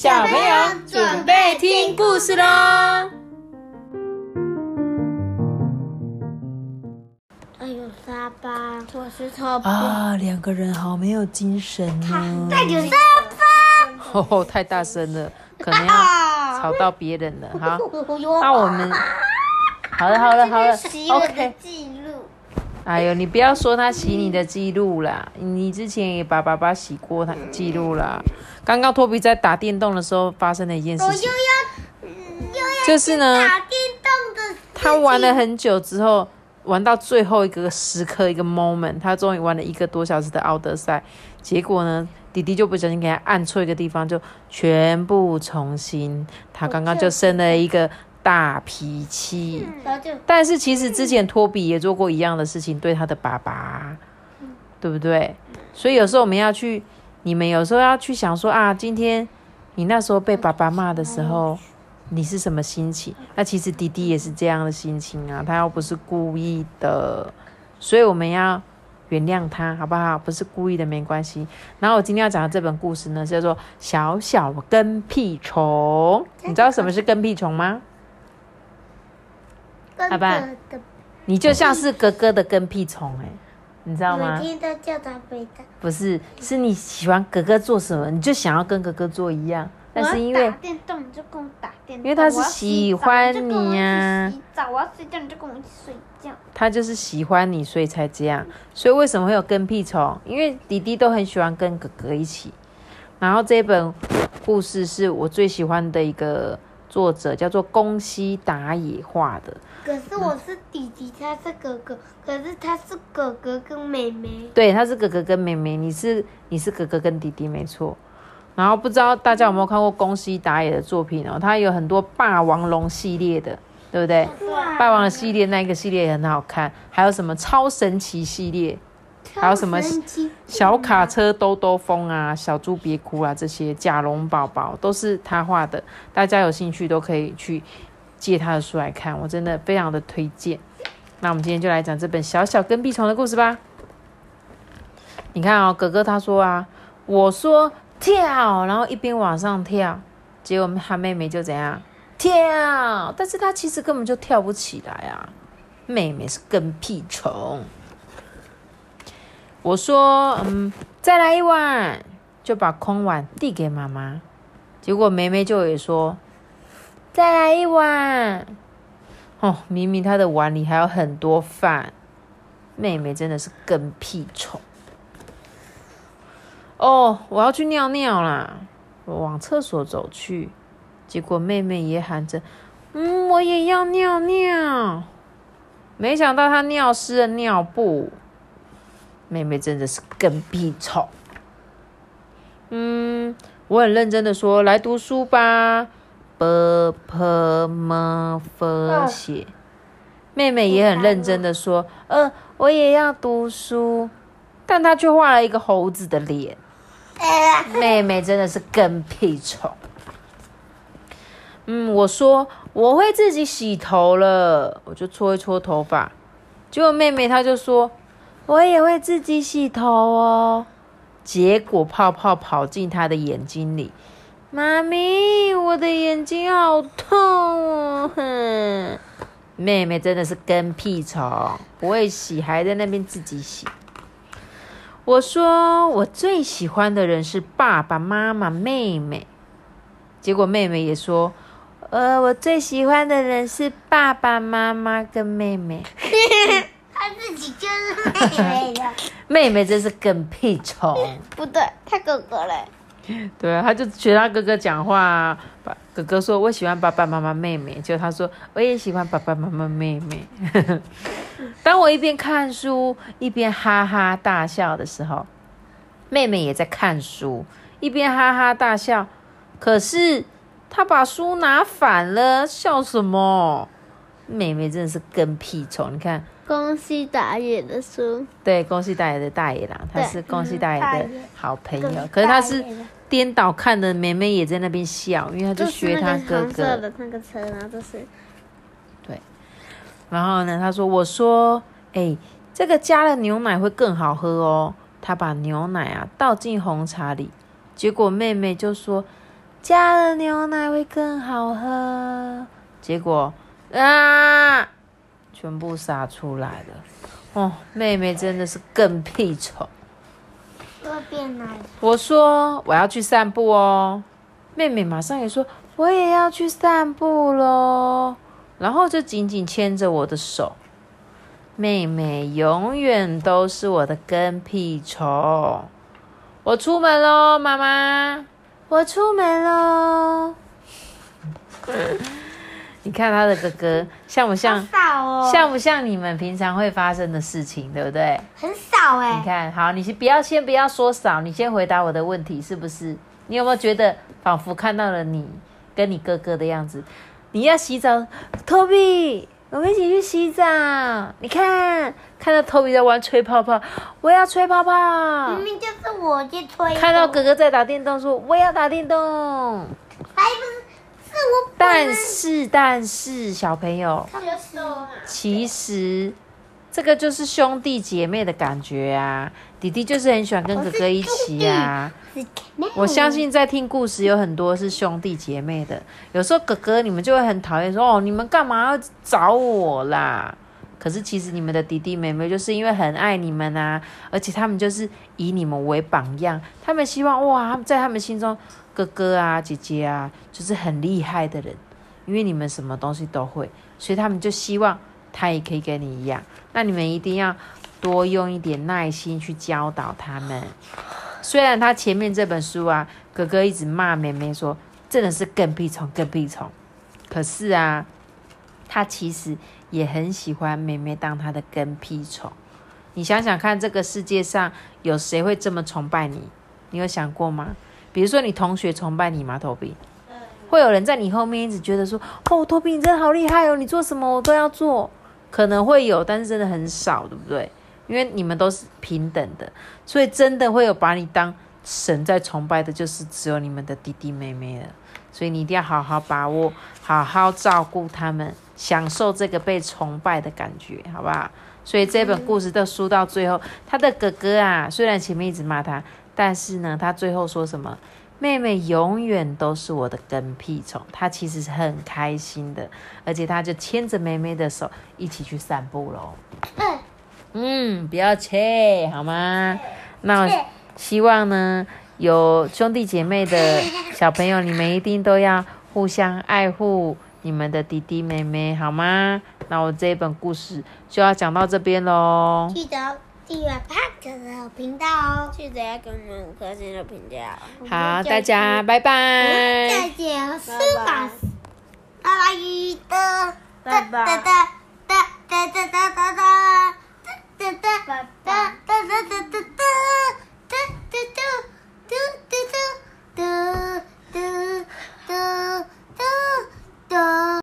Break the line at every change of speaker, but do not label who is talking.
小朋友准备听故事喽！
哎呦，沙巴，我是超
啊，两个人好没有精神哦。
太有沙
巴，哦，太大声了，可能要吵到别人了。好，那我们好了，好了，好了，OK。哎呦，你不要说他洗你的记录啦，你之前也把爸爸洗过他记录啦。刚刚托比在打电动的时候发生的一件事情，就是呢，
打电动的，
他玩了很久之后，玩到最后一个时刻一个 moment，他终于玩了一个多小时的奥德赛，结果呢，弟弟就不小心给他按错一个地方，就全部重新，他刚刚就生了一个。大脾气，但是其实之前托比也做过一样的事情，对他的爸爸，对不对？所以有时候我们要去，你们有时候要去想说啊，今天你那时候被爸爸骂的时候，你是什么心情？那其实弟弟也是这样的心情啊，他又不是故意的，所以我们要原谅他，好不好？不是故意的，没关系。然后我今天要讲的这本故事呢，叫做《小小跟屁虫》，你知道什么是跟屁虫吗？
好吧，
你就像是哥哥的跟屁虫哎，你知道吗？
每天都叫他背的。
不是，是你喜欢哥哥做什么，你就想要跟哥哥做一样。但是因为
打电动，你就跟我打电动。
因为他是喜欢你
呀。洗澡，我要睡觉，你就跟我一起睡觉。
他就是喜欢你，所以才这样。所以为什么会有跟屁虫？因为弟弟都很喜欢跟哥哥一起。然后这本故事是我最喜欢的一个。作者叫做宫西达也画的，
可是我是弟弟，他是哥哥，可是他是哥哥跟妹妹。
对，他是哥哥跟妹妹，你是你是哥哥跟弟弟，没错。然后不知道大家有没有看过宫西达也的作品哦？他有很多霸王龙系列的，对不对？霸王的系列那一个系列也很好看，还有什么超神奇系列？还有什么小卡车兜兜风啊，小猪别哭啊，这些甲龙宝宝都是他画的，大家有兴趣都可以去借他的书来看，我真的非常的推荐。那我们今天就来讲这本小小跟屁虫的故事吧。你看哦，哥哥他说啊，我说跳，然后一边往上跳，结果他妹妹就怎样跳，但是他其实根本就跳不起来啊。妹妹是跟屁虫。我说，嗯，再来一碗，就把空碗递给妈妈。结果梅梅就也说，再来一碗。哦，明明她的碗里还有很多饭。妹妹真的是跟屁虫。哦，我要去尿尿啦！我往厕所走去，结果妹妹也喊着，嗯，我也要尿尿。没想到她尿湿了尿布。妹妹真的是跟屁虫。嗯，我很认真的说，来读书吧。b p m f 写。妹妹也很认真的说，呃，我也要读书。但她却画了一个猴子的脸。妹妹真的是跟屁虫。嗯，我说我会自己洗头了，我就搓一搓头发。结果妹妹她就说。我也会自己洗头哦，结果泡泡跑进他的眼睛里。妈咪，我的眼睛好痛哦！哼，妹妹真的是跟屁虫，不会洗还在那边自己洗。我说我最喜欢的人是爸爸妈妈、妹妹，结果妹妹也说，呃，我最喜欢的人是爸爸妈妈跟妹妹。
他自己就是妹妹的，
妹妹真是跟屁虫。
不对，他哥哥嘞。
对啊，他就学他哥哥讲话。爸，哥哥说：“我喜欢爸爸妈妈、妹妹。”就他说：“我也喜欢爸爸妈妈、妹妹。”当我一边看书一边哈哈大笑的时候，妹妹也在看书，一边哈哈大笑。可是他把书拿反了，笑什么？妹妹真的是跟屁虫，你看。
宫西大野的书，
对，宫西大野的大野狼，他是宫西大野的好朋友。可是他是颠倒看的，妹妹也在那边笑，因为他就学他哥哥。
的那个车，然后就是，
对。然后呢，他说：“我说，哎，这个加了牛奶会更好喝哦。”他把牛奶啊倒进红茶里，结果妹妹就说：“加了牛奶会更好喝。结果啊，全部洒出来了。哦，妹妹真的是更屁虫。
会变奶。
我说我要去散步哦，妹妹马上也说我也要去散步喽，然后就紧紧牵着我的手。妹妹永远都是我的跟屁虫。我出门喽，妈妈，我出门喽。你看他的哥哥像不像？
少哦，
像不像你们平常会发生的事情，对不对？
很少哎、
你看好，你先不要先不要说少，你先回答我的问题，是不是？你有没有觉得仿佛看到了你跟你哥哥的样子？你要洗澡，Toby，我们一起去洗澡。你看，看到 Toby 在玩吹泡泡，我要吹泡泡
明。明就是我去吹，
看到哥哥在打电动，说我也要打电动。
还不是是我
但是，但是小朋友，其实这个就是兄弟姐妹的感觉啊。弟弟就是很喜欢跟哥哥一起啊。我相信在听故事有很多是兄弟姐妹的，有时候哥哥你们就会很讨厌说哦，你们干嘛要找我啦？可是其实你们的弟弟妹妹就是因为很爱你们啊，而且他们就是以你们为榜样，他们希望哇，在他们心中哥哥啊姐姐啊就是很厉害的人，因为你们什么东西都会，所以他们就希望他也可以跟你一样。那你们一定要多用一点耐心去教导他们。虽然他前面这本书啊，哥哥一直骂妹妹说真的是更屁虫更屁虫，可是啊，他其实也很喜欢妹妹当他的跟屁虫。你想想看，这个世界上有谁会这么崇拜你？你有想过吗？比如说你同学崇拜你吗？头比会有人在你后面一直觉得说：“哦，头比你真的好厉害哦，你做什么我都要做。”可能会有，但是真的很少，对不对？因为你们都是平等的，所以真的会有把你当神在崇拜的，就是只有你们的弟弟妹妹了。所以你一定要好好把握，好好照顾他们，享受这个被崇拜的感觉，好不好？所以这本故事的书到最后，他的哥哥啊，虽然前面一直骂他，但是呢，他最后说什么？妹妹永远都是我的跟屁虫，他其实是很开心的，而且他就牵着妹妹的手一起去散步喽。
嗯，
嗯，不要切好吗？那我希望呢，有兄弟姐妹的小朋友，你们一定都要互相爱护你们的弟弟妹妹，好吗？那我这一本故事就要讲到这边喽。
记得订阅 Park 的频道哦，
记得要给我们五颗星的评价。
好，大家拜拜。
再见，拜拜？阿拉伊的，
哒哒哒哒哒哒哒哒哒哒哒
哒哒哒哒哒哒哒。